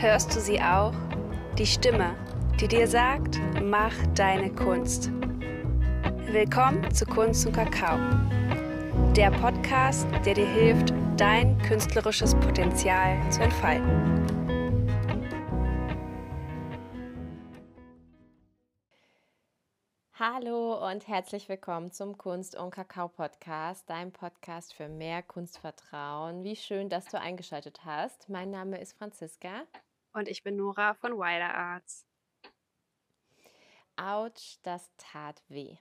Hörst du sie auch? Die Stimme, die dir sagt, mach deine Kunst. Willkommen zu Kunst und Kakao. Der Podcast, der dir hilft, dein künstlerisches Potenzial zu entfalten. Hallo und herzlich willkommen zum Kunst und Kakao Podcast, dein Podcast für mehr Kunstvertrauen. Wie schön, dass du eingeschaltet hast. Mein Name ist Franziska. Und ich bin Nora von Wider Arts. Autsch, das tat weh.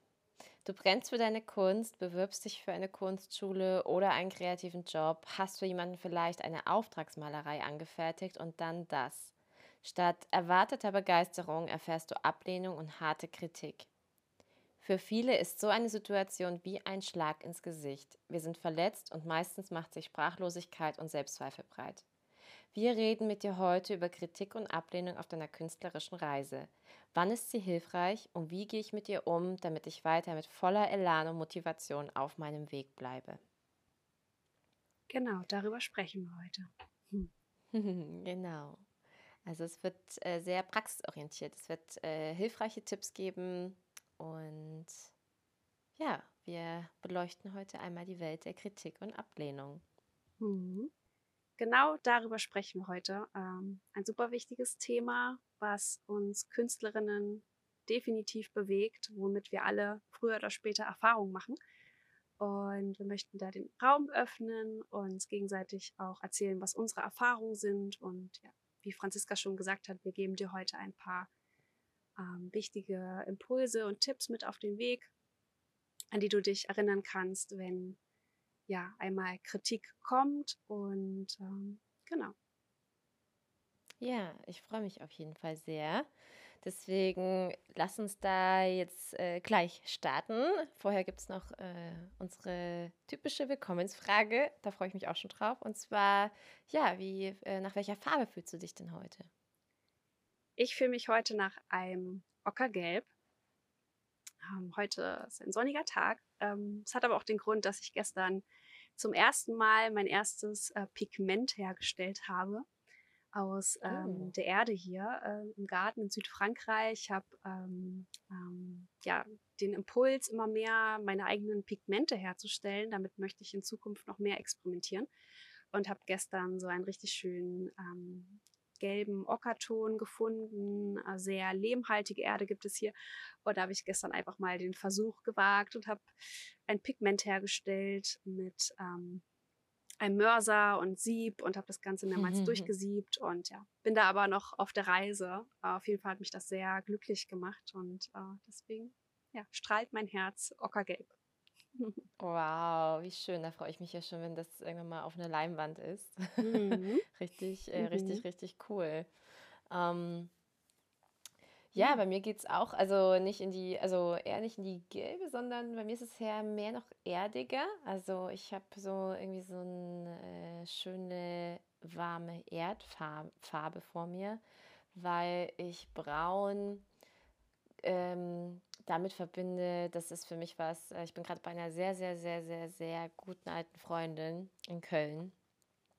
Du brennst für deine Kunst, bewirbst dich für eine Kunstschule oder einen kreativen Job, hast für jemanden vielleicht eine Auftragsmalerei angefertigt und dann das. Statt erwarteter Begeisterung erfährst du Ablehnung und harte Kritik. Für viele ist so eine Situation wie ein Schlag ins Gesicht. Wir sind verletzt und meistens macht sich Sprachlosigkeit und Selbstzweifel breit. Wir reden mit dir heute über Kritik und Ablehnung auf deiner künstlerischen Reise. Wann ist sie hilfreich und wie gehe ich mit ihr um, damit ich weiter mit voller Elan und Motivation auf meinem Weg bleibe? Genau, darüber sprechen wir heute. Hm. genau. Also es wird äh, sehr praxisorientiert. Es wird äh, hilfreiche Tipps geben und ja, wir beleuchten heute einmal die Welt der Kritik und Ablehnung. Mhm. Genau darüber sprechen wir heute. Ähm, ein super wichtiges Thema, was uns Künstlerinnen definitiv bewegt, womit wir alle früher oder später Erfahrungen machen. Und wir möchten da den Raum öffnen, uns gegenseitig auch erzählen, was unsere Erfahrungen sind. Und ja, wie Franziska schon gesagt hat, wir geben dir heute ein paar ähm, wichtige Impulse und Tipps mit auf den Weg, an die du dich erinnern kannst, wenn ja einmal Kritik kommt und ähm, genau. Ja, ich freue mich auf jeden Fall sehr. Deswegen lass uns da jetzt äh, gleich starten. Vorher gibt es noch äh, unsere typische Willkommensfrage. Da freue ich mich auch schon drauf. Und zwar, ja, wie, äh, nach welcher Farbe fühlst du dich denn heute? Ich fühle mich heute nach einem Ockergelb. Ähm, heute ist ein sonniger Tag. Ähm, es hat aber auch den Grund, dass ich gestern zum ersten Mal mein erstes äh, Pigment hergestellt habe aus ähm, oh. der Erde hier äh, im Garten in Südfrankreich. Ich habe ähm, ähm, ja, den Impuls, immer mehr meine eigenen Pigmente herzustellen. Damit möchte ich in Zukunft noch mehr experimentieren und habe gestern so einen richtig schönen ähm, gelben Ockerton gefunden. Äh, sehr lehmhaltige Erde gibt es hier. Und da habe ich gestern einfach mal den Versuch gewagt und habe ein Pigment hergestellt mit ähm, einem Mörser und Sieb und habe das Ganze mehrmals durchgesiebt und ja, bin da aber noch auf der Reise. Auf jeden Fall hat mich das sehr glücklich gemacht und äh, deswegen ja, strahlt mein Herz ockergelb. Wow, wie schön. Da freue ich mich ja schon, wenn das irgendwann mal auf einer Leinwand ist. Mhm. richtig, äh, mhm. richtig, richtig cool. Ähm, ja, bei mir geht es auch, also nicht in die, also eher nicht in die gelbe, sondern bei mir ist es ja mehr noch erdiger. Also ich habe so irgendwie so eine äh, schöne warme Erdfarbe vor mir, weil ich braun ähm, damit verbinde, das ist für mich was, äh, ich bin gerade bei einer sehr, sehr, sehr, sehr, sehr guten alten Freundin in Köln.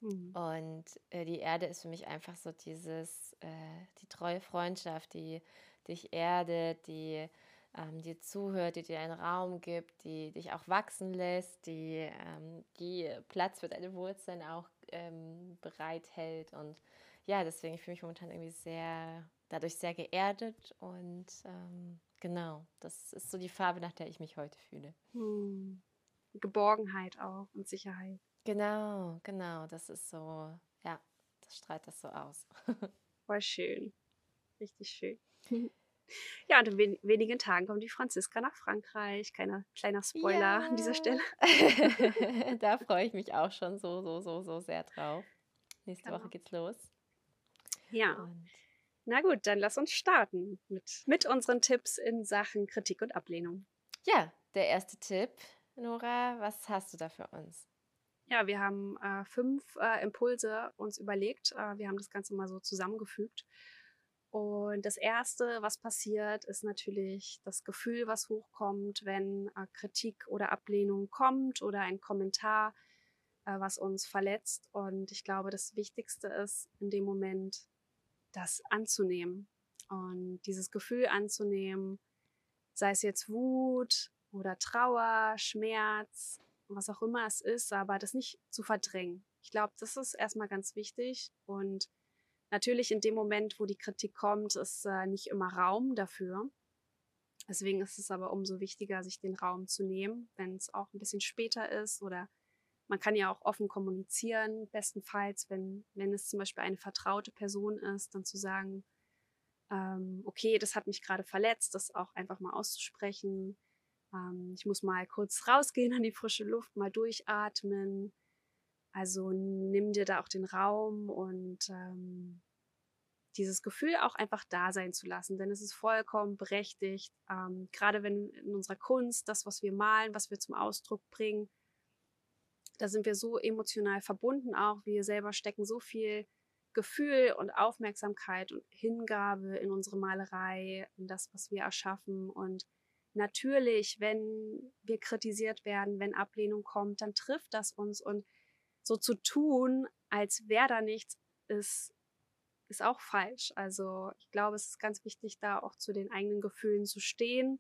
Mhm. Und äh, die Erde ist für mich einfach so dieses, äh, die treue Freundschaft, die dich erdet, die ähm, dir zuhört, die dir einen Raum gibt, die dich auch wachsen lässt, die, ähm, die Platz für deine Wurzeln auch ähm, bereithält. Und ja, deswegen fühle ich mich momentan irgendwie sehr, dadurch sehr geerdet und ähm, genau, das ist so die Farbe, nach der ich mich heute fühle. Hm. Geborgenheit auch und Sicherheit. Genau, genau, das ist so, ja, das strahlt das so aus. Voll schön, richtig schön. Ja, und in wen wenigen Tagen kommt die Franziska nach Frankreich. Kleiner, kleiner Spoiler ja. an dieser Stelle. da freue ich mich auch schon so, so, so, so sehr drauf. Nächste genau. Woche geht's los. Ja. Und na gut, dann lass uns starten mit, mit unseren Tipps in Sachen Kritik und Ablehnung. Ja, der erste Tipp, Nora, was hast du da für uns? Ja, wir haben äh, fünf äh, Impulse uns überlegt. Äh, wir haben das Ganze mal so zusammengefügt. Und das Erste, was passiert, ist natürlich das Gefühl, was hochkommt, wenn äh, Kritik oder Ablehnung kommt oder ein Kommentar, äh, was uns verletzt. Und ich glaube, das Wichtigste ist in dem Moment das anzunehmen und dieses Gefühl anzunehmen, sei es jetzt Wut oder Trauer, Schmerz, was auch immer es ist, aber das nicht zu verdrängen. Ich glaube, das ist erstmal ganz wichtig und natürlich in dem Moment, wo die Kritik kommt, ist äh, nicht immer Raum dafür. Deswegen ist es aber umso wichtiger, sich den Raum zu nehmen, wenn es auch ein bisschen später ist oder man kann ja auch offen kommunizieren, bestenfalls, wenn, wenn es zum Beispiel eine vertraute Person ist, dann zu sagen, ähm, okay, das hat mich gerade verletzt, das auch einfach mal auszusprechen. Ähm, ich muss mal kurz rausgehen an die frische Luft, mal durchatmen. Also nimm dir da auch den Raum und ähm, dieses Gefühl auch einfach da sein zu lassen, denn es ist vollkommen berechtigt. Ähm, gerade wenn in unserer Kunst das, was wir malen, was wir zum Ausdruck bringen, da sind wir so emotional verbunden auch. Wir selber stecken so viel Gefühl und Aufmerksamkeit und Hingabe in unsere Malerei, in das, was wir erschaffen. Und natürlich, wenn wir kritisiert werden, wenn Ablehnung kommt, dann trifft das uns. Und so zu tun, als wäre da nichts, ist, ist auch falsch. Also ich glaube, es ist ganz wichtig, da auch zu den eigenen Gefühlen zu stehen.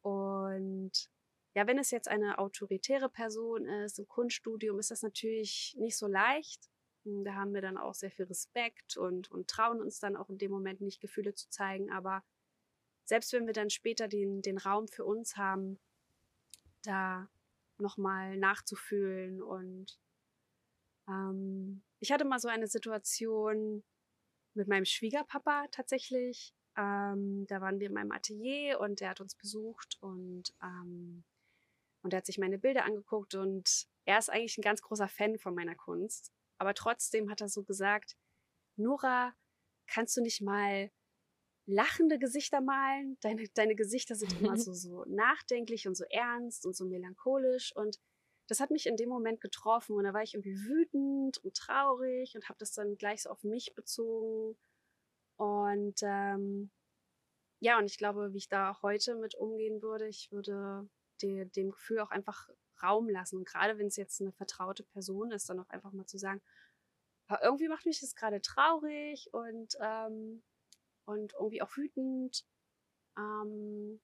Und ja, wenn es jetzt eine autoritäre Person ist im Kunststudium, ist das natürlich nicht so leicht. Hm, da haben wir dann auch sehr viel Respekt und, und trauen uns dann auch in dem Moment nicht Gefühle zu zeigen. Aber selbst wenn wir dann später den, den Raum für uns haben, da nochmal nachzufühlen. Und ähm, ich hatte mal so eine Situation mit meinem Schwiegerpapa tatsächlich. Ähm, da waren wir in meinem Atelier und der hat uns besucht und, ähm, und er hat sich meine Bilder angeguckt und er ist eigentlich ein ganz großer Fan von meiner Kunst. Aber trotzdem hat er so gesagt, Nora, kannst du nicht mal lachende Gesichter malen? Deine, deine Gesichter sind immer so, so nachdenklich und so ernst und so melancholisch. Und das hat mich in dem Moment getroffen. Und da war ich irgendwie wütend und traurig und habe das dann gleich so auf mich bezogen. Und ähm, ja, und ich glaube, wie ich da heute mit umgehen würde, ich würde de, dem Gefühl auch einfach Raum lassen. Und gerade wenn es jetzt eine vertraute Person ist, dann auch einfach mal zu sagen, irgendwie macht mich das gerade traurig und, ähm, und irgendwie auch wütend. Ähm,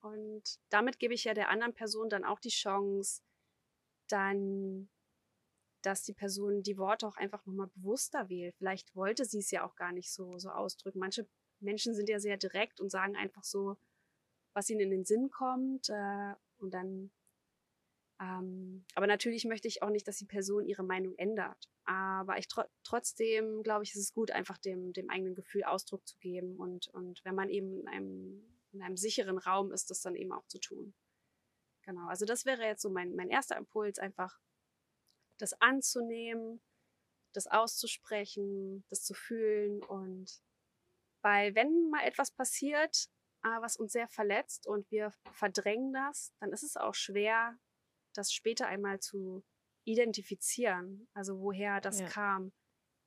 und damit gebe ich ja der anderen Person dann auch die Chance, dann, dass die Person die Worte auch einfach nochmal bewusster wählt. Vielleicht wollte sie es ja auch gar nicht so, so ausdrücken. Manche Menschen sind ja sehr direkt und sagen einfach so, was ihnen in den Sinn kommt. Äh, und dann ähm, aber natürlich möchte ich auch nicht, dass die Person ihre Meinung ändert. Aber ich tro trotzdem glaube ich, ist es gut, einfach dem, dem eigenen Gefühl Ausdruck zu geben und, und wenn man eben in einem, in einem sicheren Raum ist, das dann eben auch zu tun. Genau, also das wäre jetzt so mein, mein erster Impuls, einfach das anzunehmen, das auszusprechen, das zu fühlen und weil wenn mal etwas passiert, was uns sehr verletzt und wir verdrängen das, dann ist es auch schwer, das später einmal zu identifizieren, also woher das ja. kam.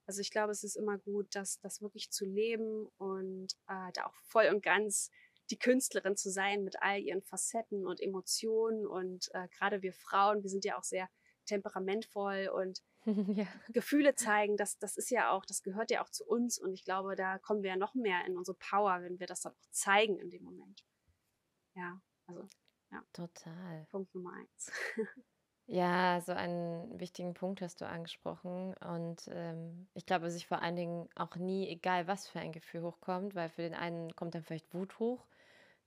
Also ich glaube, es ist immer gut, das, das wirklich zu leben und äh, da auch voll und ganz die Künstlerin zu sein mit all ihren Facetten und Emotionen. Und äh, gerade wir Frauen, wir sind ja auch sehr temperamentvoll und ja. Gefühle zeigen, das, das ist ja auch, das gehört ja auch zu uns. Und ich glaube, da kommen wir ja noch mehr in unsere Power, wenn wir das dann auch zeigen in dem Moment. Ja, also ja. Total. Punkt Nummer eins. Ja, so einen wichtigen Punkt hast du angesprochen. Und ähm, ich glaube, sich vor allen Dingen auch nie, egal was für ein Gefühl hochkommt, weil für den einen kommt dann vielleicht Wut hoch,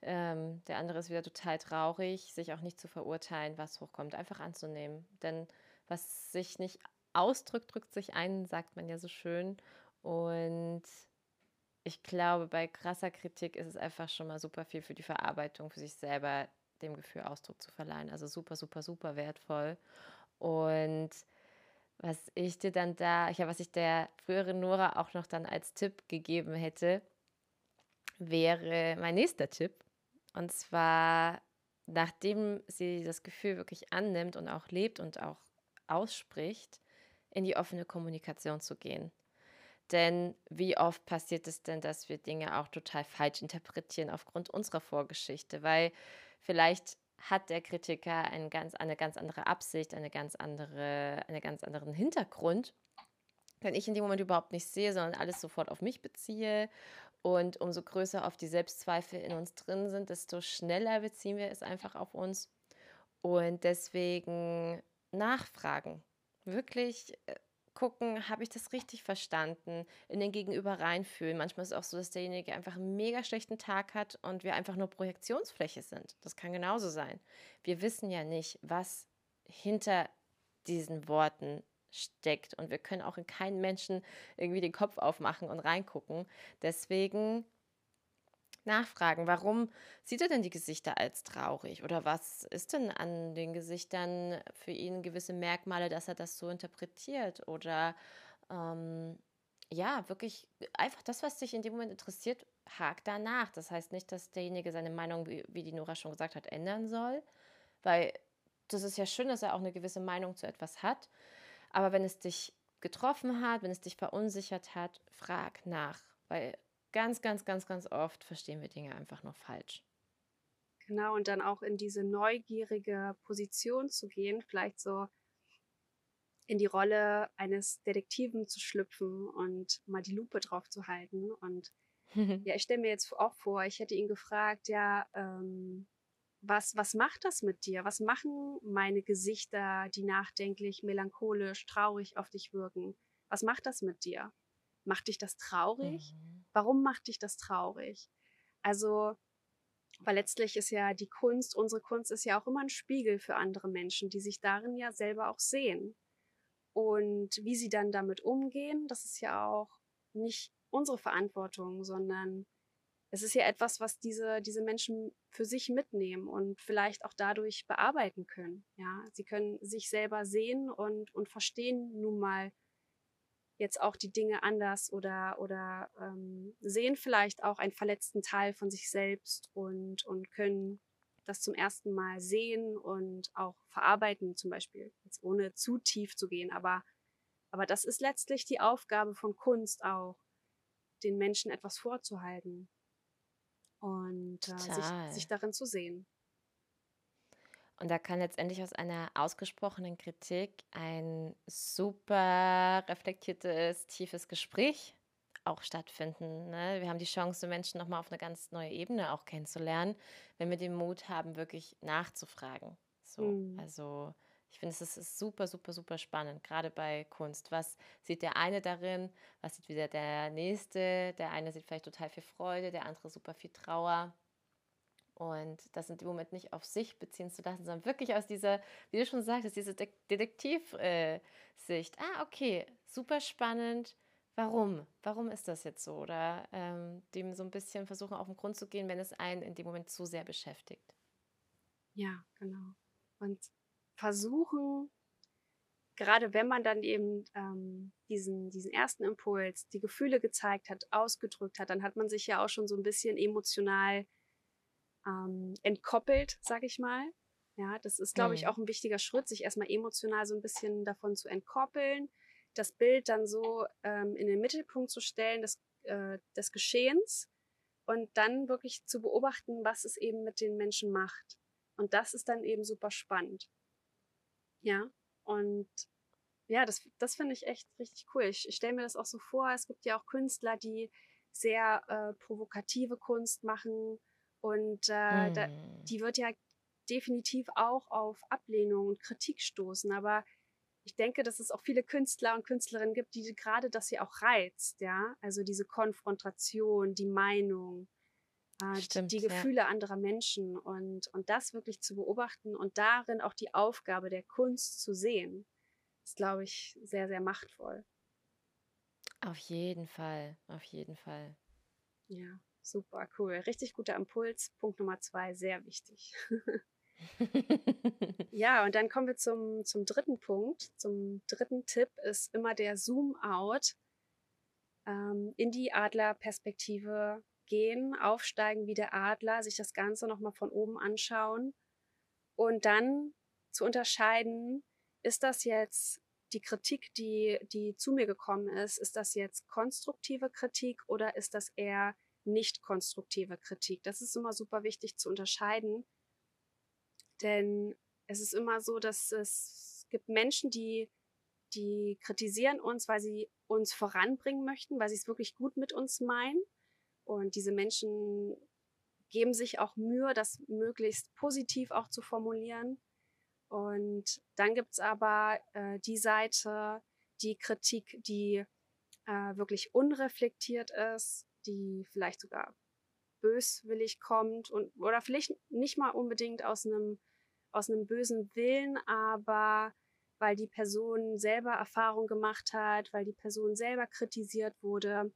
ähm, der andere ist wieder total traurig, sich auch nicht zu verurteilen, was hochkommt, einfach anzunehmen. Denn was sich nicht ausdrückt, drückt sich ein, sagt man ja so schön. Und ich glaube, bei krasser Kritik ist es einfach schon mal super viel für die Verarbeitung, für sich selber dem Gefühl Ausdruck zu verleihen. Also super, super, super wertvoll. Und was ich dir dann da, ja, was ich der früheren Nora auch noch dann als Tipp gegeben hätte, wäre mein nächster Tipp. Und zwar, nachdem sie das Gefühl wirklich annimmt und auch lebt und auch ausspricht, in die offene Kommunikation zu gehen. Denn wie oft passiert es denn, dass wir Dinge auch total falsch interpretieren aufgrund unserer Vorgeschichte? Weil Vielleicht hat der Kritiker ein ganz, eine ganz andere Absicht, eine ganz andere, einen ganz anderen Hintergrund. wenn ich in dem Moment überhaupt nicht sehe, sondern alles sofort auf mich beziehe. Und umso größer auf die Selbstzweifel in uns drin sind, desto schneller beziehen wir es einfach auf uns. Und deswegen nachfragen. Wirklich äh, gucken, habe ich das richtig verstanden, in den Gegenüber reinfühlen. Manchmal ist es auch so, dass derjenige einfach einen mega schlechten Tag hat und wir einfach nur Projektionsfläche sind. Das kann genauso sein. Wir wissen ja nicht, was hinter diesen Worten steckt. Und wir können auch in keinen Menschen irgendwie den Kopf aufmachen und reingucken. Deswegen nachfragen, warum sieht er denn die Gesichter als traurig? Oder was ist denn an den Gesichtern für ihn gewisse Merkmale, dass er das so interpretiert? Oder ähm, ja, wirklich einfach das, was dich in dem Moment interessiert, hakt danach. Das heißt nicht, dass derjenige seine Meinung, wie, wie die Nora schon gesagt hat, ändern soll, weil das ist ja schön, dass er auch eine gewisse Meinung zu etwas hat. Aber wenn es dich getroffen hat, wenn es dich verunsichert hat, frag nach, weil ganz, ganz, ganz, ganz oft verstehen wir Dinge einfach noch falsch. Genau, und dann auch in diese neugierige Position zu gehen, vielleicht so in die Rolle eines Detektiven zu schlüpfen und mal die Lupe drauf zu halten. Und ja, ich stelle mir jetzt auch vor, ich hätte ihn gefragt, ja, ähm, was, was macht das mit dir? Was machen meine Gesichter, die nachdenklich, melancholisch, traurig auf dich wirken? Was macht das mit dir? Macht dich das traurig? Mhm. Warum macht dich das traurig? Also, weil letztlich ist ja die Kunst, unsere Kunst ist ja auch immer ein Spiegel für andere Menschen, die sich darin ja selber auch sehen. Und wie sie dann damit umgehen, das ist ja auch nicht unsere Verantwortung, sondern es ist ja etwas, was diese, diese Menschen für sich mitnehmen und vielleicht auch dadurch bearbeiten können. Ja, sie können sich selber sehen und, und verstehen nun mal jetzt auch die Dinge anders oder, oder ähm, sehen vielleicht auch einen verletzten Teil von sich selbst und, und können das zum ersten Mal sehen und auch verarbeiten, zum Beispiel, jetzt ohne zu tief zu gehen. Aber, aber das ist letztlich die Aufgabe von Kunst auch, den Menschen etwas vorzuhalten und äh, sich, sich darin zu sehen. Und da kann letztendlich aus einer ausgesprochenen Kritik ein super reflektiertes, tiefes Gespräch auch stattfinden. Ne? Wir haben die Chance, Menschen nochmal auf eine ganz neue Ebene auch kennenzulernen, wenn wir den Mut haben, wirklich nachzufragen. So, mhm. Also ich finde, es ist super, super, super spannend, gerade bei Kunst. Was sieht der eine darin? Was sieht wieder der nächste? Der eine sieht vielleicht total viel Freude, der andere super viel Trauer. Und das in dem Moment nicht auf sich beziehen zu lassen, sondern wirklich aus dieser, wie du schon sagtest, diese De Detektivsicht. Äh, ah, okay, super spannend. Warum? Warum ist das jetzt so? Oder ähm, dem so ein bisschen versuchen, auf den Grund zu gehen, wenn es einen in dem Moment zu sehr beschäftigt. Ja, genau. Und versuchen, gerade wenn man dann eben ähm, diesen, diesen ersten Impuls, die Gefühle gezeigt hat, ausgedrückt hat, dann hat man sich ja auch schon so ein bisschen emotional ähm, entkoppelt, sag ich mal. Ja, das ist, glaube ich, auch ein wichtiger Schritt, sich erstmal emotional so ein bisschen davon zu entkoppeln, das Bild dann so ähm, in den Mittelpunkt zu stellen des, äh, des Geschehens und dann wirklich zu beobachten, was es eben mit den Menschen macht. Und das ist dann eben super spannend. Ja, und ja, das, das finde ich echt richtig cool. Ich, ich stelle mir das auch so vor, es gibt ja auch Künstler, die sehr äh, provokative Kunst machen und äh, hm. da, die wird ja definitiv auch auf Ablehnung und Kritik stoßen. Aber ich denke, dass es auch viele Künstler und Künstlerinnen gibt, die gerade das hier auch reizt, ja. Also diese Konfrontation, die Meinung, äh, Stimmt, die, Gefühle ja. anderer Menschen und, und das wirklich zu beobachten und darin auch die Aufgabe der Kunst zu sehen, ist, glaube ich, sehr, sehr machtvoll. Auf jeden Fall, auf jeden Fall. Ja, super cool. Richtig guter Impuls. Punkt Nummer zwei, sehr wichtig. ja, und dann kommen wir zum, zum dritten Punkt. Zum dritten Tipp ist immer der Zoom-out ähm, in die Adlerperspektive gehen, aufsteigen wie der Adler, sich das Ganze nochmal von oben anschauen und dann zu unterscheiden, ist das jetzt die Kritik, die, die zu mir gekommen ist, ist das jetzt konstruktive Kritik oder ist das eher nicht konstruktive Kritik? Das ist immer super wichtig zu unterscheiden, denn es ist immer so, dass es gibt Menschen, die die kritisieren uns, weil sie uns voranbringen möchten, weil sie es wirklich gut mit uns meinen. Und diese Menschen geben sich auch Mühe, das möglichst positiv auch zu formulieren. Und dann gibt es aber äh, die Seite, die Kritik, die äh, wirklich unreflektiert ist, die vielleicht sogar böswillig kommt und oder vielleicht nicht mal unbedingt aus einem aus einem bösen Willen, aber weil die Person selber Erfahrung gemacht hat, weil die Person selber kritisiert wurde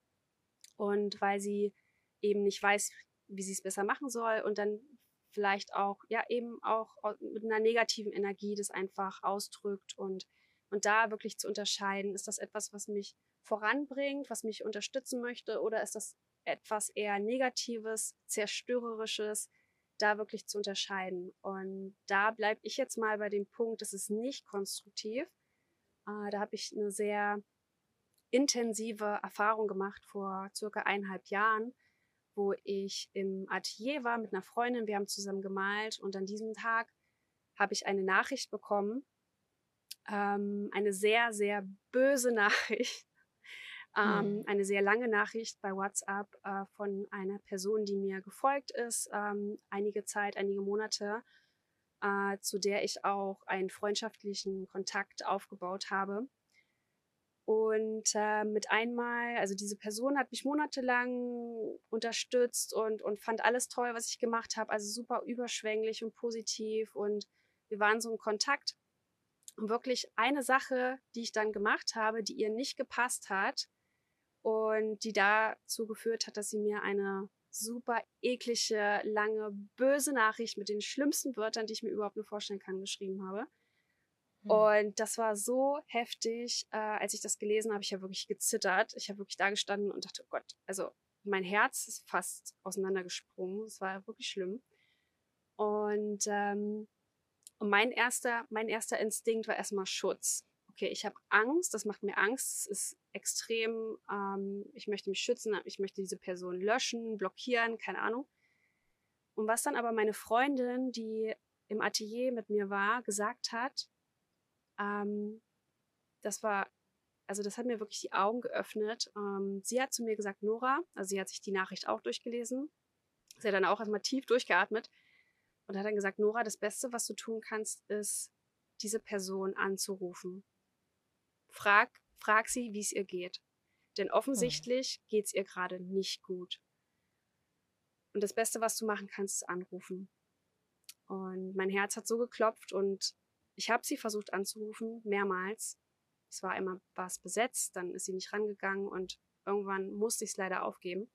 und weil sie eben nicht weiß, wie sie es besser machen soll und dann vielleicht auch, ja, eben auch mit einer negativen Energie das einfach ausdrückt und, und da wirklich zu unterscheiden, ist das etwas, was mich voranbringt, was mich unterstützen möchte oder ist das etwas eher Negatives, Zerstörerisches, da wirklich zu unterscheiden. Und da bleibe ich jetzt mal bei dem Punkt, das ist nicht konstruktiv. Äh, da habe ich eine sehr intensive Erfahrung gemacht vor circa eineinhalb Jahren, wo ich im Atelier war mit einer Freundin. Wir haben zusammen gemalt und an diesem Tag habe ich eine Nachricht bekommen, ähm, eine sehr, sehr böse Nachricht ähm, mhm. Eine sehr lange Nachricht bei WhatsApp äh, von einer Person, die mir gefolgt ist, ähm, einige Zeit, einige Monate, äh, zu der ich auch einen freundschaftlichen Kontakt aufgebaut habe. Und äh, mit einmal, also diese Person hat mich monatelang unterstützt und, und fand alles toll, was ich gemacht habe. Also super überschwänglich und positiv. Und wir waren so in Kontakt. Und wirklich eine Sache, die ich dann gemacht habe, die ihr nicht gepasst hat, und die dazu geführt hat, dass sie mir eine super eklige, lange, böse Nachricht mit den schlimmsten Wörtern, die ich mir überhaupt nur vorstellen kann, geschrieben habe. Hm. Und das war so heftig, äh, als ich das gelesen habe, ich habe wirklich gezittert. Ich habe wirklich da gestanden und dachte, oh Gott, also mein Herz ist fast auseinandergesprungen. Es war wirklich schlimm. Und, ähm, und mein erster, mein erster Instinkt war erstmal Schutz okay, ich habe Angst, das macht mir Angst, es ist extrem, ähm, ich möchte mich schützen, ich möchte diese Person löschen, blockieren, keine Ahnung. Und was dann aber meine Freundin, die im Atelier mit mir war, gesagt hat, ähm, das war, also das hat mir wirklich die Augen geöffnet. Ähm, sie hat zu mir gesagt, Nora, also sie hat sich die Nachricht auch durchgelesen, sie hat dann auch erstmal tief durchgeatmet und hat dann gesagt, Nora, das Beste, was du tun kannst, ist, diese Person anzurufen frag, frag sie, wie es ihr geht. Denn offensichtlich mhm. geht es ihr gerade nicht gut. Und das Beste, was du machen kannst, ist anrufen. Und mein Herz hat so geklopft und ich habe sie versucht anzurufen, mehrmals. Es war immer was besetzt, dann ist sie nicht rangegangen und irgendwann musste ich es leider aufgeben.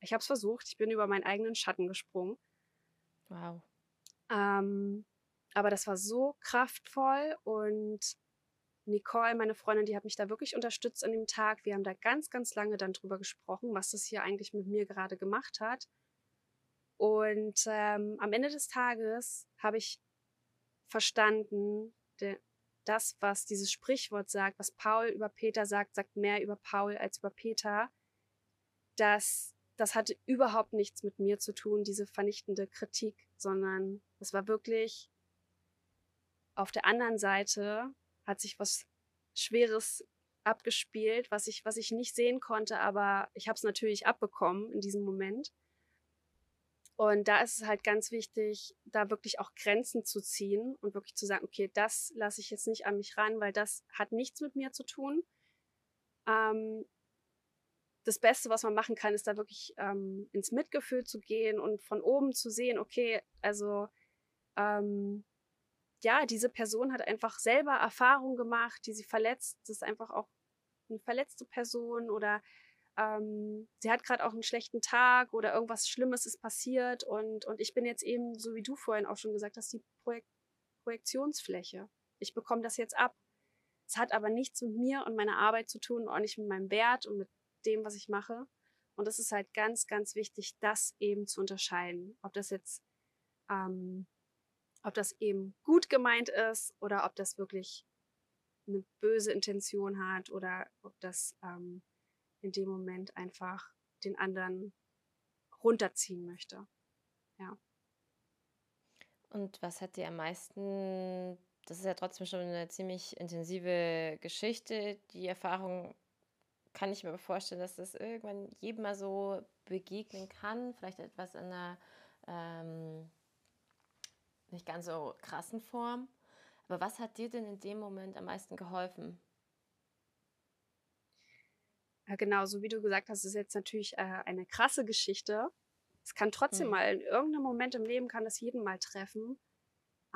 Ich habe es versucht, ich bin über meinen eigenen Schatten gesprungen. Wow. Ähm, aber das war so kraftvoll und Nicole, meine Freundin, die hat mich da wirklich unterstützt an dem Tag. Wir haben da ganz, ganz lange dann drüber gesprochen, was das hier eigentlich mit mir gerade gemacht hat. Und ähm, am Ende des Tages habe ich verstanden, de, das, was dieses Sprichwort sagt, was Paul über Peter sagt, sagt mehr über Paul als über Peter. Das, das hatte überhaupt nichts mit mir zu tun, diese vernichtende Kritik, sondern es war wirklich auf der anderen Seite hat sich was Schweres abgespielt, was ich, was ich nicht sehen konnte, aber ich habe es natürlich abbekommen in diesem Moment. Und da ist es halt ganz wichtig, da wirklich auch Grenzen zu ziehen und wirklich zu sagen, okay, das lasse ich jetzt nicht an mich ran, weil das hat nichts mit mir zu tun. Ähm, das Beste, was man machen kann, ist da wirklich ähm, ins Mitgefühl zu gehen und von oben zu sehen, okay, also ähm, ja, diese Person hat einfach selber Erfahrungen gemacht, die sie verletzt. Das ist einfach auch eine verletzte Person oder ähm, sie hat gerade auch einen schlechten Tag oder irgendwas Schlimmes ist passiert und, und ich bin jetzt eben, so wie du vorhin auch schon gesagt hast, die Projek Projektionsfläche. Ich bekomme das jetzt ab. Es hat aber nichts mit mir und meiner Arbeit zu tun, auch nicht mit meinem Wert und mit dem, was ich mache. Und es ist halt ganz, ganz wichtig, das eben zu unterscheiden. Ob das jetzt ähm, ob das eben gut gemeint ist oder ob das wirklich eine böse Intention hat oder ob das ähm, in dem Moment einfach den anderen runterziehen möchte. Ja. Und was hat dir am meisten das ist ja trotzdem schon eine ziemlich intensive Geschichte. Die Erfahrung kann ich mir vorstellen, dass das irgendwann jedem mal so begegnen kann. Vielleicht etwas in einer ähm, nicht ganz so krassen Form. Aber was hat dir denn in dem Moment am meisten geholfen? Ja, genau, so wie du gesagt hast, ist jetzt natürlich äh, eine krasse Geschichte. Es kann trotzdem mhm. mal in irgendeinem Moment im Leben kann das jeden mal treffen.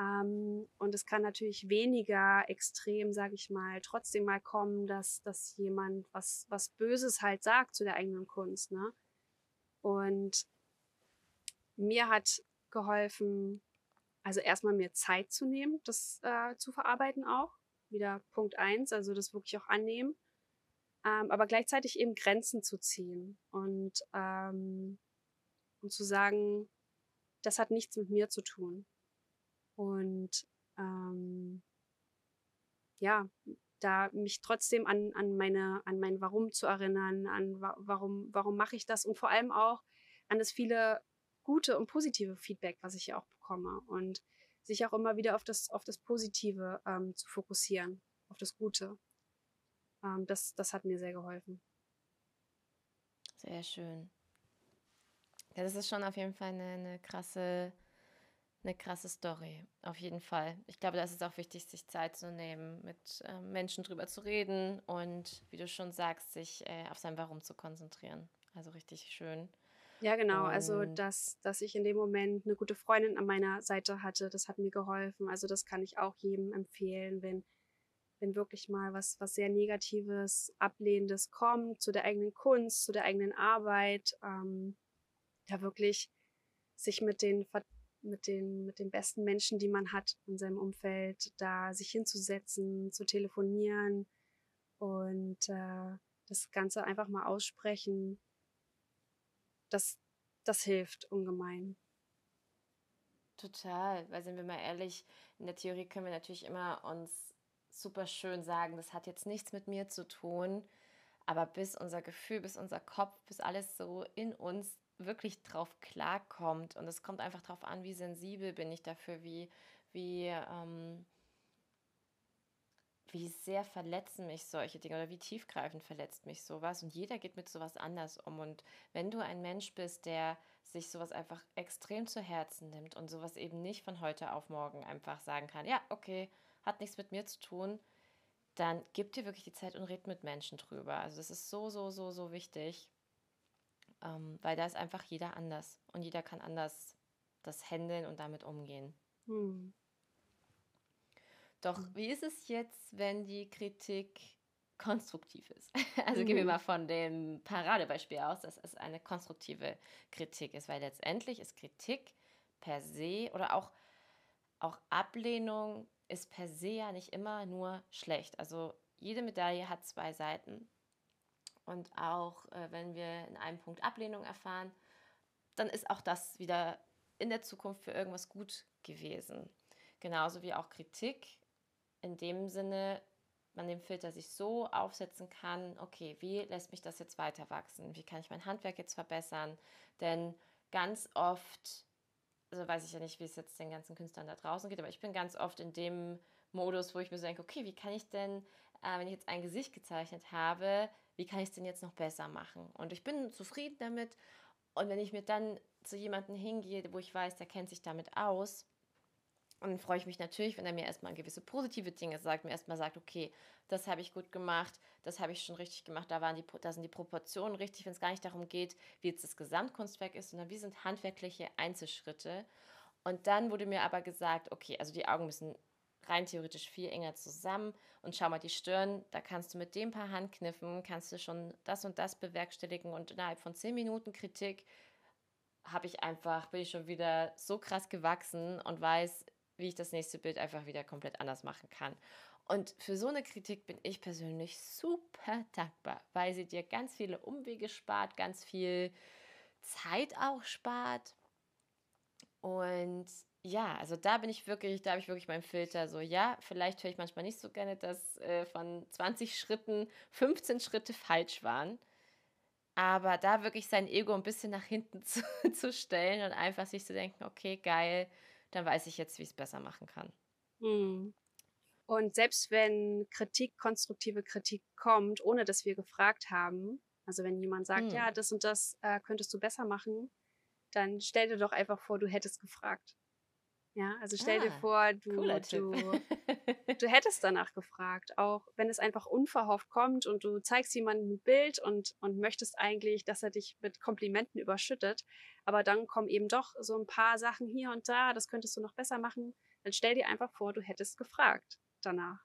Ähm, und es kann natürlich weniger extrem, sage ich mal, trotzdem mal kommen, dass, dass jemand was, was Böses halt sagt zu der eigenen Kunst. Ne? Und mir hat geholfen, also erstmal mir Zeit zu nehmen, das äh, zu verarbeiten auch. Wieder Punkt eins, also das wirklich auch annehmen ähm, aber gleichzeitig eben Grenzen zu ziehen und, ähm, und zu sagen, das hat nichts mit mir zu tun. Und ähm, ja, da mich trotzdem an, an meine, an mein Warum zu erinnern, an wa warum, warum mache ich das und vor allem auch an das viele gute und positive Feedback, was ich ja auch bekomme und sich auch immer wieder auf das, auf das Positive ähm, zu fokussieren, auf das Gute. Ähm, das, das hat mir sehr geholfen. Sehr schön. Ja, das ist schon auf jeden Fall eine, eine krasse, eine krasse Story. Auf jeden Fall. Ich glaube, da ist es auch wichtig, sich Zeit zu nehmen, mit äh, Menschen drüber zu reden und, wie du schon sagst, sich äh, auf sein Warum zu konzentrieren. Also richtig schön. Ja, genau. Also, und also, dass, dass ich in dem Moment eine gute Freundin an meiner Seite hatte, das hat mir geholfen. Also, das kann ich auch jedem empfehlen, wenn wenn wirklich mal was, was sehr Negatives, Ablehnendes kommt zu der eigenen Kunst, zu der eigenen Arbeit, ähm, da wirklich sich mit den, mit den, mit den besten Menschen, die man hat in seinem Umfeld, da sich hinzusetzen, zu telefonieren und äh, das Ganze einfach mal aussprechen, das, das hilft ungemein. Total, weil sind wir mal ehrlich, in der Theorie können wir natürlich immer uns super schön sagen, das hat jetzt nichts mit mir zu tun, aber bis unser Gefühl, bis unser Kopf, bis alles so in uns wirklich drauf klarkommt. Und es kommt einfach darauf an, wie sensibel bin ich dafür, wie, wie, ähm, wie sehr verletzen mich solche Dinge oder wie tiefgreifend verletzt mich sowas. Und jeder geht mit sowas anders um. Und wenn du ein Mensch bist, der sich sowas einfach extrem zu Herzen nimmt und sowas eben nicht von heute auf morgen einfach sagen kann, ja, okay, hat nichts mit mir zu tun, dann gib dir wirklich die Zeit und red mit Menschen drüber. Also das ist so, so, so, so wichtig, ähm, weil da ist einfach jeder anders und jeder kann anders das handeln und damit umgehen. Hm. Doch hm. wie ist es jetzt, wenn die Kritik konstruktiv ist? Also mhm. gehen wir mal von dem Paradebeispiel aus, dass es eine konstruktive Kritik ist, weil letztendlich ist Kritik per se oder auch, auch Ablehnung ist per se ja nicht immer nur schlecht. Also jede Medaille hat zwei Seiten. Und auch äh, wenn wir in einem Punkt Ablehnung erfahren, dann ist auch das wieder in der Zukunft für irgendwas gut gewesen. Genauso wie auch Kritik in dem Sinne, man den Filter sich so aufsetzen kann, okay, wie lässt mich das jetzt weiter wachsen? Wie kann ich mein Handwerk jetzt verbessern? Denn ganz oft also weiß ich ja nicht, wie es jetzt den ganzen Künstlern da draußen geht, aber ich bin ganz oft in dem Modus, wo ich mir so denke, okay, wie kann ich denn, äh, wenn ich jetzt ein Gesicht gezeichnet habe, wie kann ich es denn jetzt noch besser machen? Und ich bin zufrieden damit. Und wenn ich mir dann zu jemandem hingehe, wo ich weiß, der kennt sich damit aus, dann freue ich mich natürlich, wenn er mir erstmal gewisse positive Dinge sagt, mir erstmal sagt, okay, das habe ich gut gemacht, das habe ich schon richtig gemacht, da, waren die, da sind die Proportionen richtig, wenn es gar nicht darum geht, wie jetzt das Gesamtkunstwerk ist, sondern wie sind handwerkliche Einzelschritte. Und dann wurde mir aber gesagt, okay, also die Augen müssen rein theoretisch viel enger zusammen und schau mal die Stirn, da kannst du mit dem paar Handkniffen, kannst du schon das und das bewerkstelligen und innerhalb von zehn Minuten Kritik habe ich einfach, bin ich schon wieder so krass gewachsen und weiß, wie ich das nächste Bild einfach wieder komplett anders machen kann. Und für so eine Kritik bin ich persönlich super dankbar, weil sie dir ganz viele Umwege spart, ganz viel Zeit auch spart. Und ja, also da bin ich wirklich, da habe ich wirklich meinen Filter so, ja, vielleicht höre ich manchmal nicht so gerne, dass äh, von 20 Schritten 15 Schritte falsch waren. Aber da wirklich sein Ego ein bisschen nach hinten zu, zu stellen und einfach sich zu denken, okay, geil, dann weiß ich jetzt, wie ich es besser machen kann. Mhm. Und selbst wenn Kritik, konstruktive Kritik kommt, ohne dass wir gefragt haben, also wenn jemand sagt, hm. ja, das und das äh, könntest du besser machen, dann stell dir doch einfach vor, du hättest gefragt. Ja, also stell ah, dir vor, du, du, du hättest danach gefragt, auch wenn es einfach unverhofft kommt und du zeigst jemandem ein Bild und, und möchtest eigentlich, dass er dich mit Komplimenten überschüttet, aber dann kommen eben doch so ein paar Sachen hier und da, das könntest du noch besser machen, dann stell dir einfach vor, du hättest gefragt danach.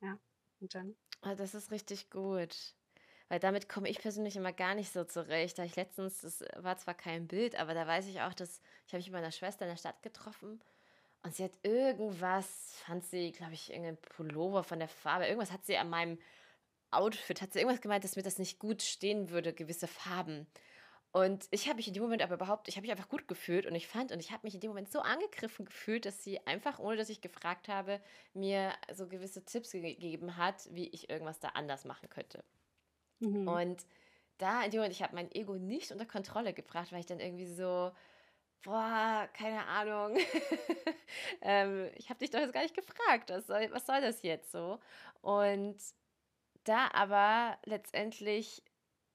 Ja, und dann. Oh, das ist richtig gut. Weil damit komme ich persönlich immer gar nicht so zurecht. Da ich letztens, das war zwar kein Bild, aber da weiß ich auch, dass ich habe mich mit meiner Schwester in der Stadt getroffen und sie hat irgendwas, fand sie, glaube ich, irgendein Pullover von der Farbe, irgendwas hat sie an meinem Outfit, hat sie irgendwas gemeint, dass mir das nicht gut stehen würde, gewisse Farben. Und ich habe mich in dem Moment aber überhaupt, ich habe mich einfach gut gefühlt und ich fand und ich habe mich in dem Moment so angegriffen gefühlt, dass sie einfach, ohne dass ich gefragt habe, mir so gewisse Tipps gegeben hat, wie ich irgendwas da anders machen könnte. Mhm. Und da in dem Moment, ich habe mein Ego nicht unter Kontrolle gebracht, weil ich dann irgendwie so, boah, keine Ahnung. ähm, ich habe dich doch jetzt gar nicht gefragt, was soll, was soll das jetzt so? Und da aber letztendlich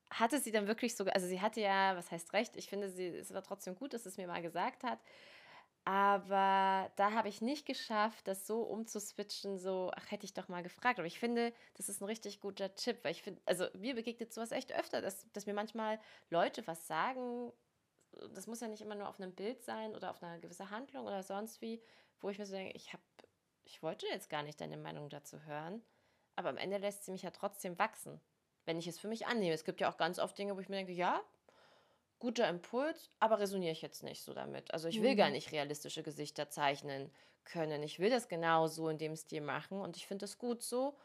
hatte sie dann wirklich so, also sie hatte ja, was heißt recht, ich finde, sie, es war trotzdem gut, dass es mir mal gesagt hat, aber da habe ich nicht geschafft, das so umzuswitchen, so, ach, hätte ich doch mal gefragt. Aber ich finde, das ist ein richtig guter Tipp, weil ich finde, also mir begegnet sowas echt öfter, dass, dass mir manchmal Leute was sagen, das muss ja nicht immer nur auf einem Bild sein oder auf einer gewissen Handlung oder sonst wie, wo ich mir so denke, ich habe, ich wollte jetzt gar nicht deine Meinung dazu hören, aber am Ende lässt sie mich ja trotzdem wachsen, wenn ich es für mich annehme. Es gibt ja auch ganz oft Dinge, wo ich mir denke, ja, guter Impuls, aber resoniere ich jetzt nicht so damit. Also ich will mhm. gar nicht realistische Gesichter zeichnen können. Ich will das genau so in dem Stil machen und ich finde das gut so.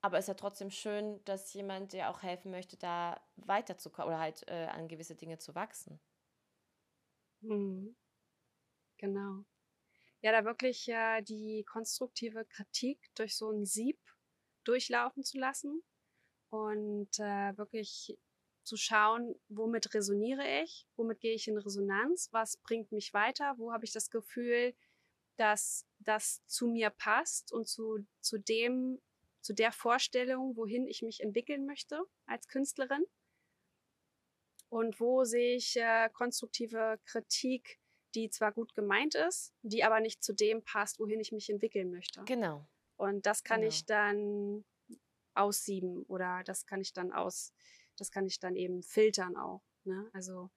Aber es ist ja trotzdem schön, dass jemand dir auch helfen möchte, da weiterzukommen oder halt äh, an gewisse Dinge zu wachsen. Mhm. Genau. Ja, da wirklich äh, die konstruktive Kritik durch so ein Sieb durchlaufen zu lassen und äh, wirklich zu schauen, womit resoniere ich, womit gehe ich in Resonanz, was bringt mich weiter, wo habe ich das Gefühl, dass das zu mir passt und zu, zu dem, zu der Vorstellung, wohin ich mich entwickeln möchte als Künstlerin. Und wo sehe ich äh, konstruktive Kritik, die zwar gut gemeint ist, die aber nicht zu dem passt, wohin ich mich entwickeln möchte. Genau. Und das kann genau. ich dann aussieben oder das kann ich dann aus, das kann ich dann eben filtern auch. Ne? Also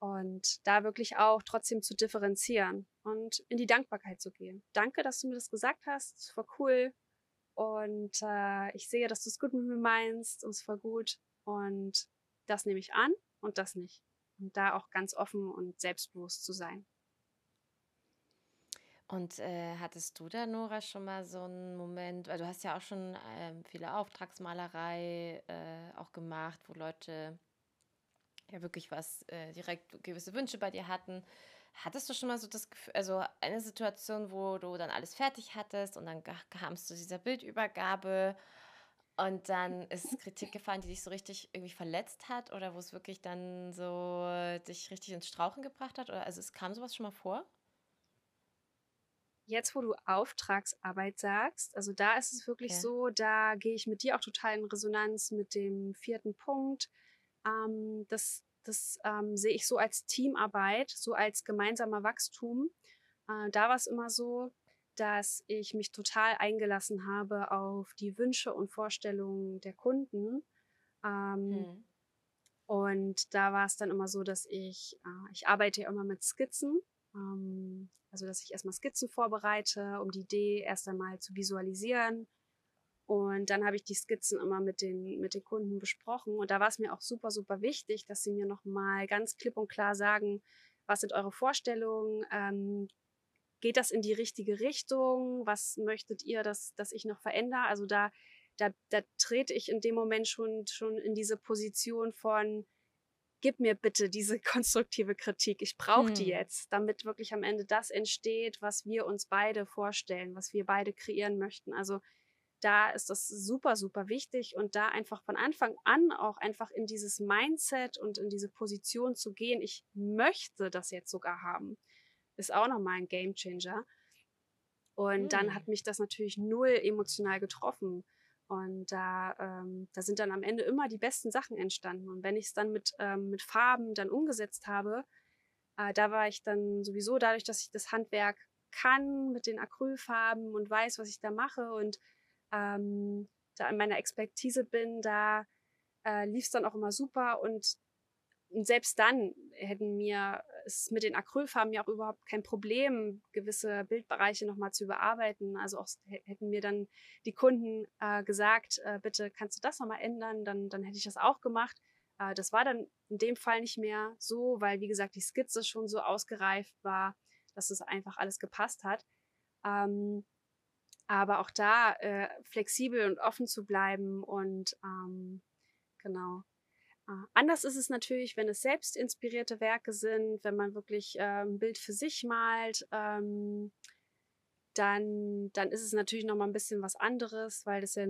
und da wirklich auch trotzdem zu differenzieren und in die Dankbarkeit zu gehen. Danke, dass du mir das gesagt hast. Es war cool. Und äh, ich sehe, dass du es gut mit mir meinst und es war gut. Und das nehme ich an und das nicht. Und da auch ganz offen und selbstbewusst zu sein. Und äh, hattest du da, Nora, schon mal so einen Moment, weil du hast ja auch schon ähm, viele Auftragsmalerei äh, auch gemacht, wo Leute ja wirklich was, äh, direkt gewisse Wünsche bei dir hatten. Hattest du schon mal so das Gefühl, also eine Situation, wo du dann alles fertig hattest und dann kam es zu dieser Bildübergabe und dann ist Kritik gefallen, die dich so richtig irgendwie verletzt hat oder wo es wirklich dann so dich richtig ins Strauchen gebracht hat? Oder also es kam sowas schon mal vor? Jetzt, wo du Auftragsarbeit sagst, also da ist es wirklich ja. so, da gehe ich mit dir auch total in Resonanz mit dem vierten Punkt. Ähm, das das ähm, sehe ich so als Teamarbeit, so als gemeinsamer Wachstum. Äh, da war es immer so, dass ich mich total eingelassen habe auf die Wünsche und Vorstellungen der Kunden. Ähm, hm. Und da war es dann immer so, dass ich, äh, ich arbeite ja immer mit Skizzen. Ähm, also, dass ich erstmal Skizzen vorbereite, um die Idee erst einmal zu visualisieren. Und dann habe ich die Skizzen immer mit den, mit den Kunden besprochen. Und da war es mir auch super, super wichtig, dass sie mir nochmal ganz klipp und klar sagen, was sind eure Vorstellungen? Ähm, geht das in die richtige Richtung? Was möchtet ihr, dass, dass ich noch verändere? Also da, da, da trete ich in dem Moment schon, schon in diese Position von, gib mir bitte diese konstruktive Kritik. Ich brauche hm. die jetzt, damit wirklich am Ende das entsteht, was wir uns beide vorstellen, was wir beide kreieren möchten. Also da ist das super, super wichtig und da einfach von Anfang an auch einfach in dieses Mindset und in diese Position zu gehen. Ich möchte das jetzt sogar haben, ist auch nochmal ein Game Changer. Und mhm. dann hat mich das natürlich null emotional getroffen. Und da, ähm, da sind dann am Ende immer die besten Sachen entstanden. Und wenn ich es dann mit, ähm, mit Farben dann umgesetzt habe, äh, da war ich dann sowieso dadurch, dass ich das Handwerk kann mit den Acrylfarben und weiß, was ich da mache und ähm, da in meiner Expertise bin, da äh, lief es dann auch immer super und selbst dann hätten mir es mit den Acrylfarben ja auch überhaupt kein Problem, gewisse Bildbereiche nochmal zu überarbeiten. Also auch hätten mir dann die Kunden äh, gesagt, äh, bitte kannst du das nochmal ändern, dann, dann hätte ich das auch gemacht. Äh, das war dann in dem Fall nicht mehr so, weil wie gesagt die Skizze schon so ausgereift war, dass es einfach alles gepasst hat. Ähm, aber auch da äh, flexibel und offen zu bleiben und ähm, genau. Äh, anders ist es natürlich, wenn es selbst inspirierte Werke sind, wenn man wirklich äh, ein Bild für sich malt. Ähm, dann, dann ist es natürlich noch mal ein bisschen was anderes, weil das ja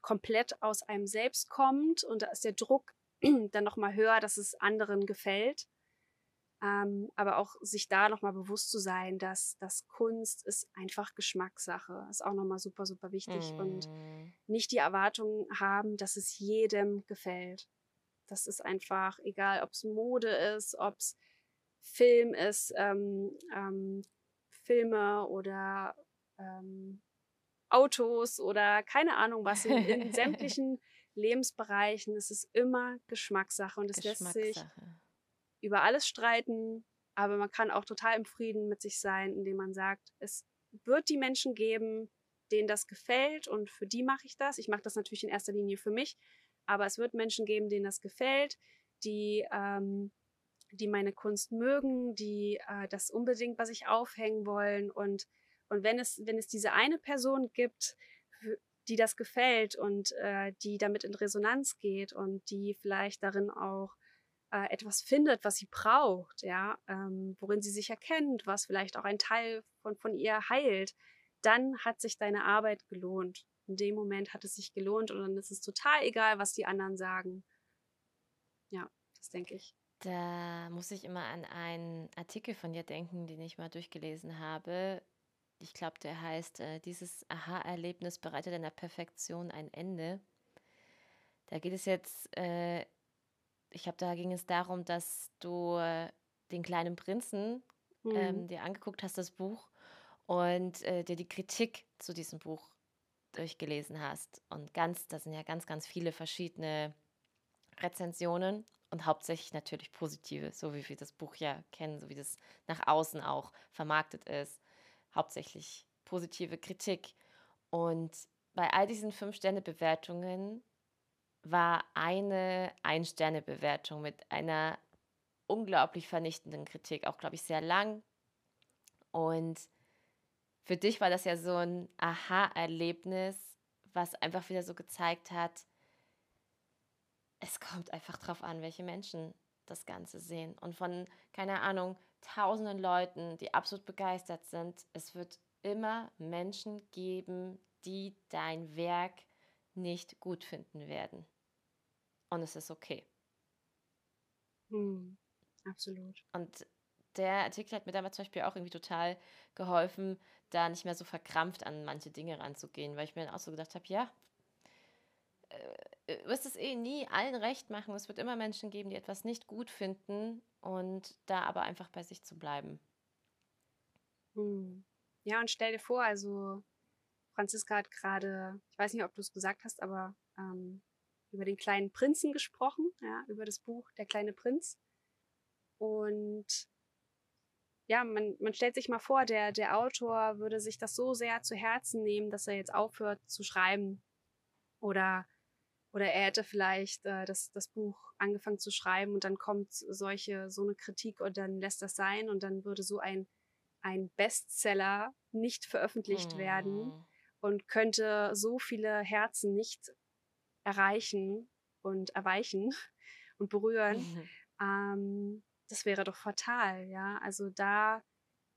komplett aus einem selbst kommt und da ist der Druck dann noch mal höher, dass es anderen gefällt. Ähm, aber auch sich da nochmal bewusst zu sein, dass, dass Kunst ist einfach Geschmackssache, ist auch nochmal super, super wichtig. Mm. Und nicht die Erwartung haben, dass es jedem gefällt. Das ist einfach, egal ob es Mode ist, ob es Film ist, ähm, ähm, Filme oder ähm, Autos oder keine Ahnung was, in, in sämtlichen Lebensbereichen, es ist immer Geschmackssache und es lässt sich über alles streiten, aber man kann auch total im Frieden mit sich sein, indem man sagt, es wird die Menschen geben, denen das gefällt und für die mache ich das. Ich mache das natürlich in erster Linie für mich, aber es wird Menschen geben, denen das gefällt, die, ähm, die meine Kunst mögen, die äh, das unbedingt bei sich aufhängen wollen und und wenn es, wenn es diese eine Person gibt, die das gefällt und äh, die damit in Resonanz geht und die vielleicht darin auch äh, etwas findet, was sie braucht, ja, ähm, worin sie sich erkennt, was vielleicht auch ein Teil von, von ihr heilt, dann hat sich deine Arbeit gelohnt. In dem Moment hat es sich gelohnt und dann ist es total egal, was die anderen sagen. Ja, das denke ich. Da muss ich immer an einen Artikel von dir denken, den ich mal durchgelesen habe. Ich glaube, der heißt, äh, dieses Aha-Erlebnis bereitet einer Perfektion ein Ende. Da geht es jetzt äh, ich glaube, da ging es darum, dass du äh, den kleinen Prinzen mhm. ähm, dir angeguckt hast, das Buch, und äh, dir die Kritik zu diesem Buch durchgelesen hast. Und ganz, da sind ja ganz, ganz viele verschiedene Rezensionen und hauptsächlich natürlich positive, so wie wir das Buch ja kennen, so wie das nach außen auch vermarktet ist. Hauptsächlich positive Kritik. Und bei all diesen Fünf-Sterne-Bewertungen war eine Ein-Sterne-Bewertung mit einer unglaublich vernichtenden Kritik, auch glaube ich sehr lang. Und für dich war das ja so ein Aha-Erlebnis, was einfach wieder so gezeigt hat, es kommt einfach drauf an, welche Menschen das Ganze sehen. Und von, keine Ahnung, tausenden Leuten, die absolut begeistert sind, es wird immer Menschen geben, die dein Werk nicht gut finden werden. Und es ist okay. Hm, absolut. Und der Artikel hat mir damals zum Beispiel auch irgendwie total geholfen, da nicht mehr so verkrampft an manche Dinge ranzugehen, weil ich mir dann auch so gedacht habe, ja, äh, du wirst es eh nie allen recht machen. Es wird immer Menschen geben, die etwas nicht gut finden und da aber einfach bei sich zu bleiben. Hm. Ja, und stell dir vor, also Franziska hat gerade, ich weiß nicht, ob du es gesagt hast, aber ähm, über den kleinen Prinzen gesprochen, ja, über das Buch Der kleine Prinz. Und ja, man, man stellt sich mal vor, der, der Autor würde sich das so sehr zu Herzen nehmen, dass er jetzt aufhört zu schreiben. Oder, oder er hätte vielleicht äh, das, das Buch angefangen zu schreiben und dann kommt solche, so eine Kritik und dann lässt das sein und dann würde so ein, ein Bestseller nicht veröffentlicht hm. werden und könnte so viele Herzen nicht erreichen und erweichen und berühren. Mhm. Ähm, das wäre doch fatal, ja. Also da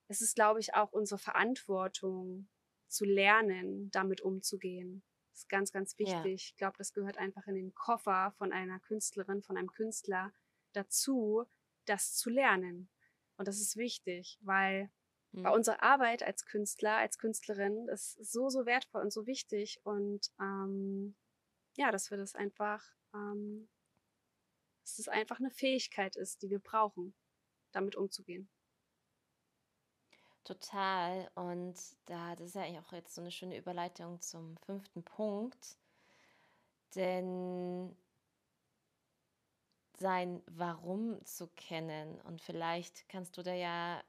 ist es, glaube ich, auch unsere Verantwortung zu lernen, damit umzugehen. Das ist ganz, ganz wichtig. Ja. Ich glaube, das gehört einfach in den Koffer von einer Künstlerin, von einem Künstler dazu, das zu lernen. Und das ist wichtig, weil mhm. bei unserer Arbeit als Künstler, als Künstlerin ist so, so wertvoll und so wichtig. Und ähm, ja, dass wir das einfach, ähm, dass es einfach eine Fähigkeit ist, die wir brauchen, damit umzugehen. Total. Und da, das ist ja eigentlich auch jetzt so eine schöne Überleitung zum fünften Punkt. Denn sein Warum zu kennen. Und vielleicht kannst du da ja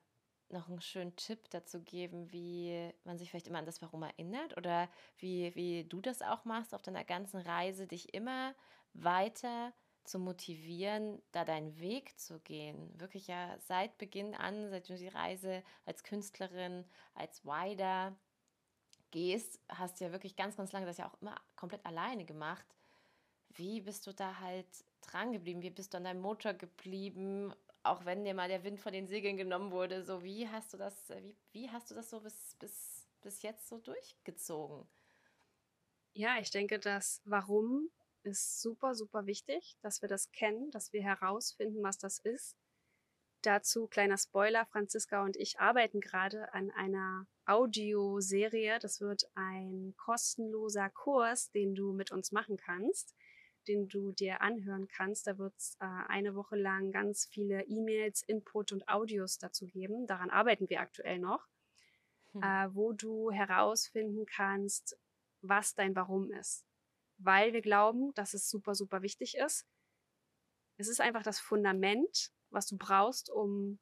noch einen schönen Tipp dazu geben, wie man sich vielleicht immer an das Warum erinnert oder wie, wie du das auch machst auf deiner ganzen Reise, dich immer weiter zu motivieren, da deinen Weg zu gehen. Wirklich ja seit Beginn an, seit du die Reise als Künstlerin, als Wider gehst, hast du ja wirklich ganz, ganz lange das ja auch immer komplett alleine gemacht. Wie bist du da halt dran geblieben? Wie bist du an deinem Motor geblieben? Auch wenn dir mal der Wind von den Segeln genommen wurde, so wie hast du das, wie, wie hast du das so bis, bis, bis jetzt so durchgezogen? Ja, ich denke, das Warum ist super, super wichtig, dass wir das kennen, dass wir herausfinden, was das ist. Dazu kleiner Spoiler, Franziska und ich arbeiten gerade an einer Audioserie. Das wird ein kostenloser Kurs, den du mit uns machen kannst den du dir anhören kannst. Da wird es äh, eine Woche lang ganz viele E-Mails, Input und Audios dazu geben. Daran arbeiten wir aktuell noch, hm. äh, wo du herausfinden kannst, was dein Warum ist. Weil wir glauben, dass es super, super wichtig ist. Es ist einfach das Fundament, was du brauchst, um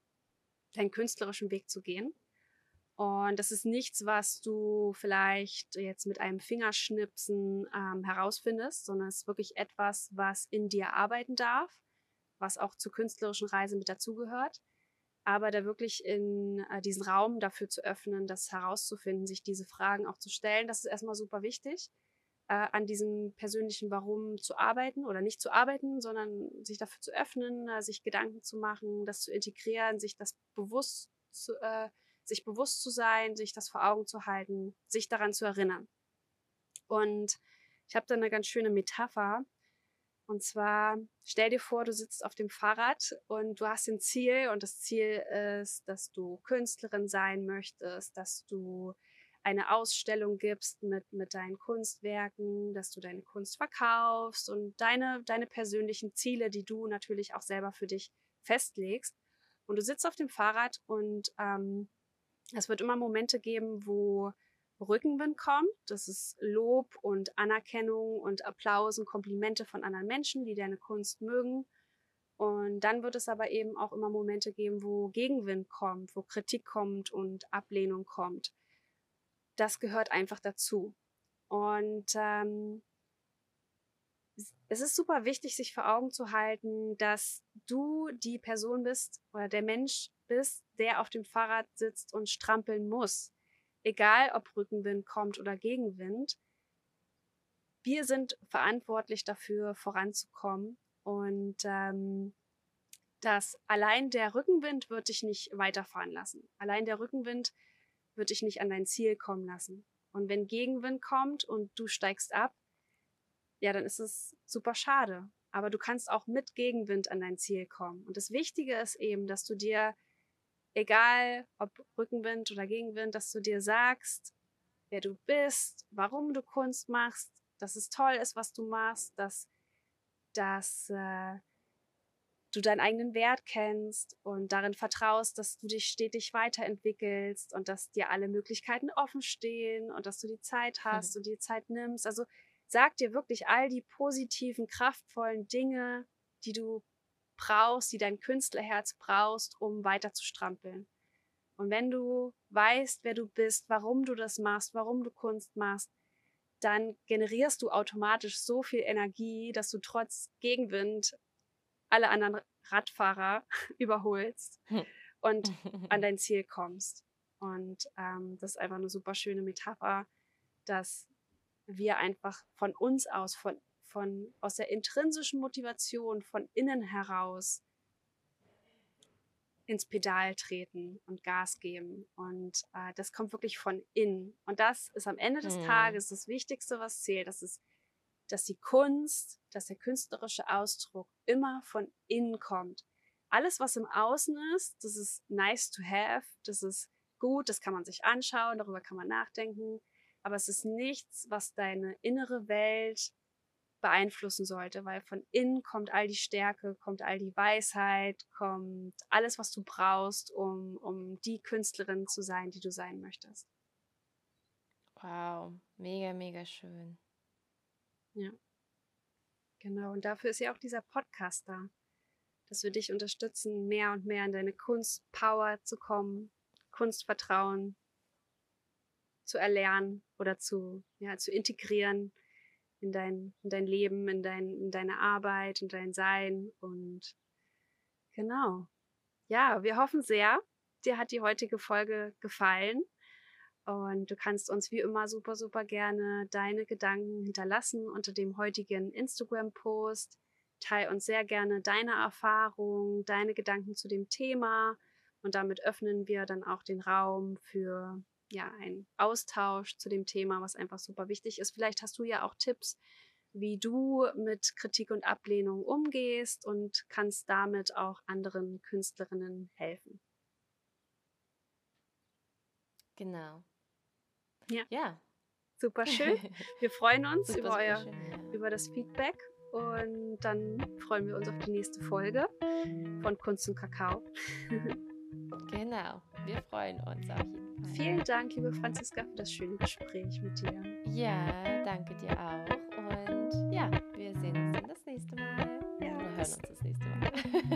deinen künstlerischen Weg zu gehen. Und das ist nichts, was du vielleicht jetzt mit einem Fingerschnipsen ähm, herausfindest, sondern es ist wirklich etwas, was in dir arbeiten darf, was auch zur künstlerischen Reise mit dazugehört. Aber da wirklich in äh, diesen Raum dafür zu öffnen, das herauszufinden, sich diese Fragen auch zu stellen, das ist erstmal super wichtig, äh, an diesem persönlichen Warum zu arbeiten oder nicht zu arbeiten, sondern sich dafür zu öffnen, äh, sich Gedanken zu machen, das zu integrieren, sich das bewusst zu, äh, sich bewusst zu sein, sich das vor Augen zu halten, sich daran zu erinnern. Und ich habe da eine ganz schöne Metapher. Und zwar, stell dir vor, du sitzt auf dem Fahrrad und du hast ein Ziel und das Ziel ist, dass du Künstlerin sein möchtest, dass du eine Ausstellung gibst mit, mit deinen Kunstwerken, dass du deine Kunst verkaufst und deine, deine persönlichen Ziele, die du natürlich auch selber für dich festlegst. Und du sitzt auf dem Fahrrad und ähm, es wird immer Momente geben, wo Rückenwind kommt. Das ist Lob und Anerkennung und Applaus und Komplimente von anderen Menschen, die deine Kunst mögen. Und dann wird es aber eben auch immer Momente geben, wo Gegenwind kommt, wo Kritik kommt und Ablehnung kommt. Das gehört einfach dazu. Und ähm, es ist super wichtig, sich vor Augen zu halten, dass du die Person bist oder der Mensch bist, der auf dem Fahrrad sitzt und strampeln muss. Egal, ob Rückenwind kommt oder Gegenwind. Wir sind verantwortlich dafür, voranzukommen. Und ähm, dass allein der Rückenwind wird dich nicht weiterfahren lassen. Allein der Rückenwind wird dich nicht an dein Ziel kommen lassen. Und wenn Gegenwind kommt und du steigst ab, ja, dann ist es super schade. Aber du kannst auch mit Gegenwind an dein Ziel kommen. Und das Wichtige ist eben, dass du dir, egal ob Rückenwind oder Gegenwind, dass du dir sagst, wer du bist, warum du Kunst machst, dass es toll ist, was du machst, dass, dass äh, du deinen eigenen Wert kennst und darin vertraust, dass du dich stetig weiterentwickelst und dass dir alle Möglichkeiten offen stehen und dass du die Zeit hast mhm. und die Zeit nimmst. Also Sag dir wirklich all die positiven, kraftvollen Dinge, die du brauchst, die dein Künstlerherz brauchst, um weiter zu strampeln. Und wenn du weißt, wer du bist, warum du das machst, warum du Kunst machst, dann generierst du automatisch so viel Energie, dass du trotz Gegenwind alle anderen Radfahrer überholst hm. und an dein Ziel kommst. Und ähm, das ist einfach eine super schöne Metapher, dass wir einfach von uns aus, von, von, aus der intrinsischen Motivation, von innen heraus ins Pedal treten und Gas geben. Und äh, das kommt wirklich von innen. Und das ist am Ende des mhm. Tages das Wichtigste, was zählt. Das ist, dass die Kunst, dass der künstlerische Ausdruck immer von innen kommt. Alles, was im Außen ist, das ist nice to have, das ist gut, das kann man sich anschauen, darüber kann man nachdenken, aber es ist nichts, was deine innere Welt beeinflussen sollte, weil von innen kommt all die Stärke, kommt all die Weisheit, kommt alles, was du brauchst, um, um die Künstlerin zu sein, die du sein möchtest. Wow, mega, mega schön. Ja. Genau, und dafür ist ja auch dieser Podcast da, dass wir dich unterstützen, mehr und mehr in deine Kunstpower zu kommen, Kunstvertrauen zu erlernen oder zu, ja, zu integrieren in dein, in dein Leben, in, dein, in deine Arbeit, in dein Sein. Und genau. Ja, wir hoffen sehr, dir hat die heutige Folge gefallen. Und du kannst uns wie immer super, super gerne deine Gedanken hinterlassen unter dem heutigen Instagram-Post. Teil uns sehr gerne deine Erfahrungen, deine Gedanken zu dem Thema. Und damit öffnen wir dann auch den Raum für ja, einen Austausch zu dem Thema, was einfach super wichtig ist. Vielleicht hast du ja auch Tipps, wie du mit Kritik und Ablehnung umgehst und kannst damit auch anderen Künstlerinnen helfen. Genau. Ja. Ja. Super schön. Wir freuen uns super, über, euer, schön, ja. über das Feedback und dann freuen wir uns auf die nächste Folge von Kunst und Kakao. genau. Wir freuen uns auf jeden Fall. Vielen Dank, liebe Franziska, für das schöne Gespräch mit dir. Ja, danke dir auch. Und ja, wir sehen uns dann das nächste Mal. Ja, Oder hören uns das nächste Mal.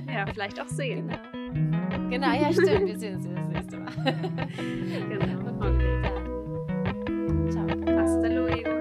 Ja, vielleicht auch sehen. Genau. Genau, ja, stimmt. Wir sehen uns das nächste Mal. genau. Okay. 咋了？